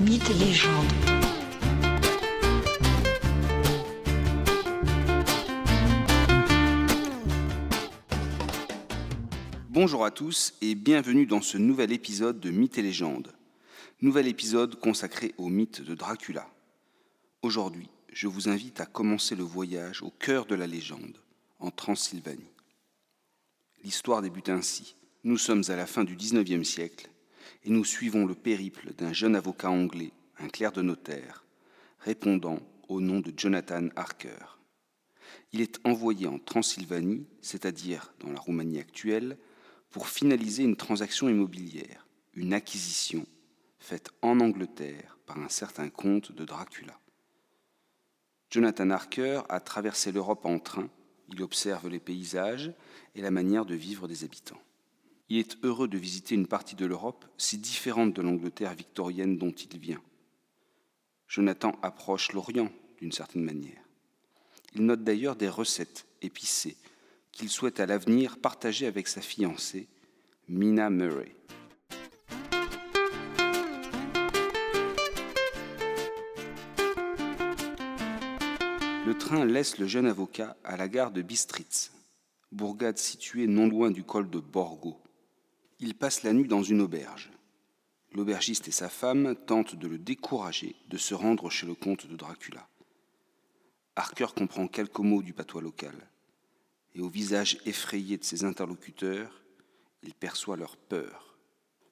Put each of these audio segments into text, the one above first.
Mythes et légendes. Bonjour à tous et bienvenue dans ce nouvel épisode de Mythes et légendes. Nouvel épisode consacré au mythe de Dracula. Aujourd'hui, je vous invite à commencer le voyage au cœur de la légende, en Transylvanie. L'histoire débute ainsi. Nous sommes à la fin du XIXe siècle et nous suivons le périple d'un jeune avocat anglais, un clerc de notaire, répondant au nom de Jonathan Harker. Il est envoyé en Transylvanie, c'est-à-dire dans la Roumanie actuelle, pour finaliser une transaction immobilière, une acquisition faite en Angleterre par un certain comte de Dracula. Jonathan Harker a traversé l'Europe en train, il observe les paysages et la manière de vivre des habitants. Il est heureux de visiter une partie de l'Europe si différente de l'Angleterre victorienne dont il vient. Jonathan approche l'Orient d'une certaine manière. Il note d'ailleurs des recettes épicées qu'il souhaite à l'avenir partager avec sa fiancée, Mina Murray. Le train laisse le jeune avocat à la gare de Bistritz, bourgade située non loin du col de Borgo. Il passe la nuit dans une auberge. L'aubergiste et sa femme tentent de le décourager de se rendre chez le comte de Dracula. Harker comprend quelques mots du patois local, et au visage effrayé de ses interlocuteurs, il perçoit leur peur.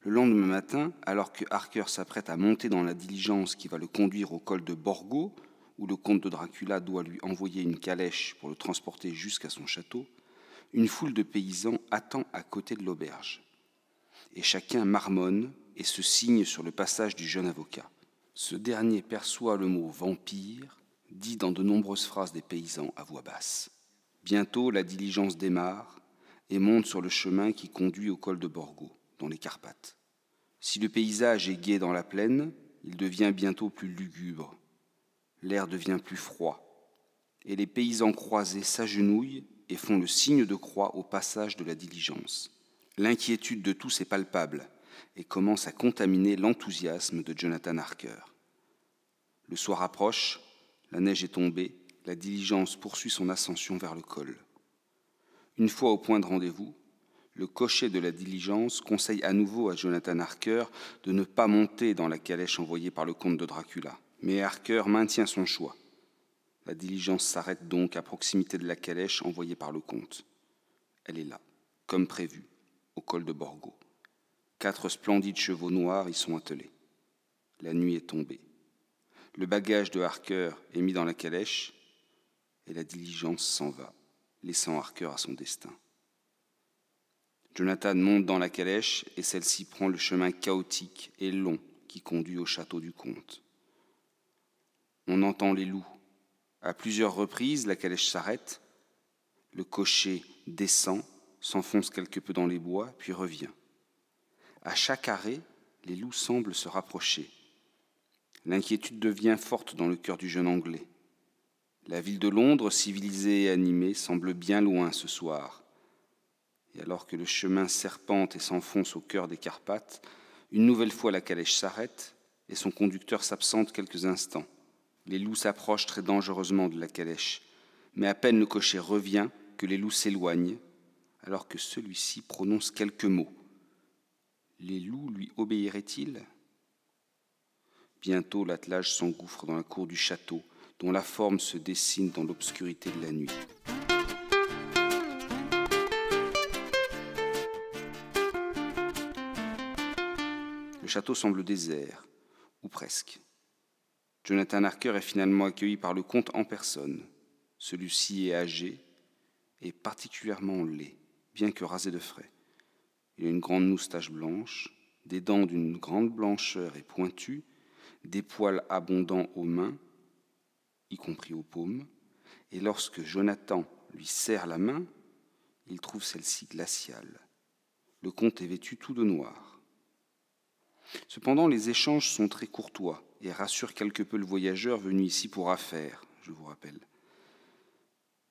Le lendemain matin, alors que Harker s'apprête à monter dans la diligence qui va le conduire au col de Borgo, où le comte de Dracula doit lui envoyer une calèche pour le transporter jusqu'à son château, une foule de paysans attend à côté de l'auberge. Et chacun marmonne et se signe sur le passage du jeune avocat. Ce dernier perçoit le mot vampire, dit dans de nombreuses phrases des paysans à voix basse. Bientôt, la diligence démarre et monte sur le chemin qui conduit au col de Borgo, dans les Carpates. Si le paysage est gai dans la plaine, il devient bientôt plus lugubre l'air devient plus froid, et les paysans croisés s'agenouillent et font le signe de croix au passage de la diligence. L'inquiétude de tous est palpable et commence à contaminer l'enthousiasme de Jonathan Harker. Le soir approche, la neige est tombée, la diligence poursuit son ascension vers le col. Une fois au point de rendez-vous, le cocher de la diligence conseille à nouveau à Jonathan Harker de ne pas monter dans la calèche envoyée par le comte de Dracula. Mais Harker maintient son choix. La diligence s'arrête donc à proximité de la calèche envoyée par le comte. Elle est là, comme prévu, au col de Borgo. Quatre splendides chevaux noirs y sont attelés. La nuit est tombée. Le bagage de Harker est mis dans la calèche et la diligence s'en va, laissant Harker à son destin. Jonathan monte dans la calèche et celle-ci prend le chemin chaotique et long qui conduit au château du comte. On entend les loups. À plusieurs reprises, la calèche s'arrête. Le cocher descend, s'enfonce quelque peu dans les bois, puis revient. À chaque arrêt, les loups semblent se rapprocher. L'inquiétude devient forte dans le cœur du jeune Anglais. La ville de Londres, civilisée et animée, semble bien loin ce soir. Et alors que le chemin serpente et s'enfonce au cœur des Carpates, une nouvelle fois la calèche s'arrête et son conducteur s'absente quelques instants. Les loups s'approchent très dangereusement de la calèche, mais à peine le cocher revient que les loups s'éloignent, alors que celui-ci prononce quelques mots. Les loups lui obéiraient-ils? Bientôt l'attelage s'engouffre dans la cour du château, dont la forme se dessine dans l'obscurité de la nuit. Le château semble désert, ou presque. Jonathan Harker est finalement accueilli par le comte en personne. Celui-ci est âgé et particulièrement laid, bien que rasé de frais. Il a une grande moustache blanche, des dents d'une grande blancheur et pointues, des poils abondants aux mains, y compris aux paumes, et lorsque Jonathan lui serre la main, il trouve celle-ci glaciale. Le comte est vêtu tout de noir. Cependant, les échanges sont très courtois et rassure quelque peu le voyageur venu ici pour affaires, je vous rappelle.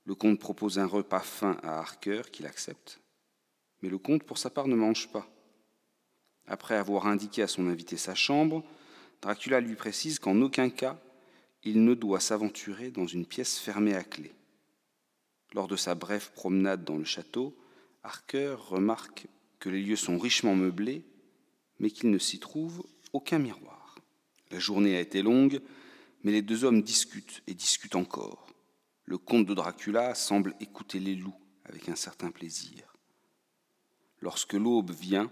Le comte propose un repas fin à Harker, qu'il accepte, mais le comte, pour sa part, ne mange pas. Après avoir indiqué à son invité sa chambre, Dracula lui précise qu'en aucun cas il ne doit s'aventurer dans une pièce fermée à clé. Lors de sa brève promenade dans le château, Harker remarque que les lieux sont richement meublés, mais qu'il ne s'y trouve aucun miroir. La journée a été longue, mais les deux hommes discutent et discutent encore. Le comte de Dracula semble écouter les loups avec un certain plaisir. Lorsque l'aube vient,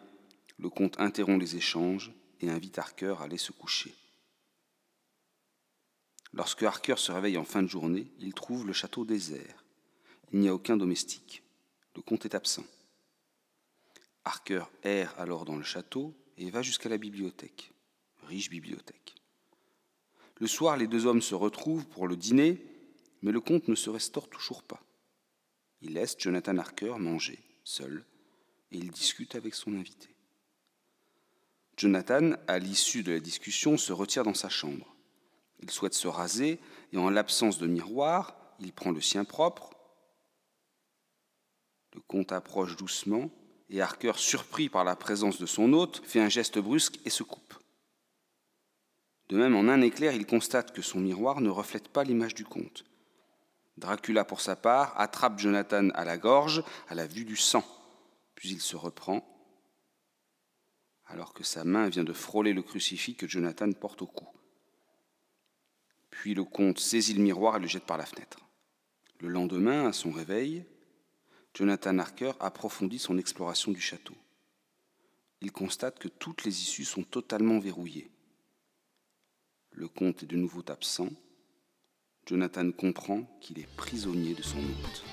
le comte interrompt les échanges et invite Harker à aller se coucher. Lorsque Harker se réveille en fin de journée, il trouve le château désert. Il n'y a aucun domestique. Le comte est absent. Harker erre alors dans le château et va jusqu'à la bibliothèque, riche bibliothèque. Le soir, les deux hommes se retrouvent pour le dîner, mais le comte ne se restaure toujours pas. Il laisse Jonathan Harker manger, seul, et il discute avec son invité. Jonathan, à l'issue de la discussion, se retire dans sa chambre. Il souhaite se raser, et en l'absence de miroir, il prend le sien propre. Le comte approche doucement, et Harker, surpris par la présence de son hôte, fait un geste brusque et se coupe. De même, en un éclair, il constate que son miroir ne reflète pas l'image du comte. Dracula, pour sa part, attrape Jonathan à la gorge à la vue du sang, puis il se reprend, alors que sa main vient de frôler le crucifix que Jonathan porte au cou. Puis le comte saisit le miroir et le jette par la fenêtre. Le lendemain, à son réveil, Jonathan Harker approfondit son exploration du château. Il constate que toutes les issues sont totalement verrouillées. Le comte est de nouveau absent. Jonathan comprend qu'il est prisonnier de son hôte.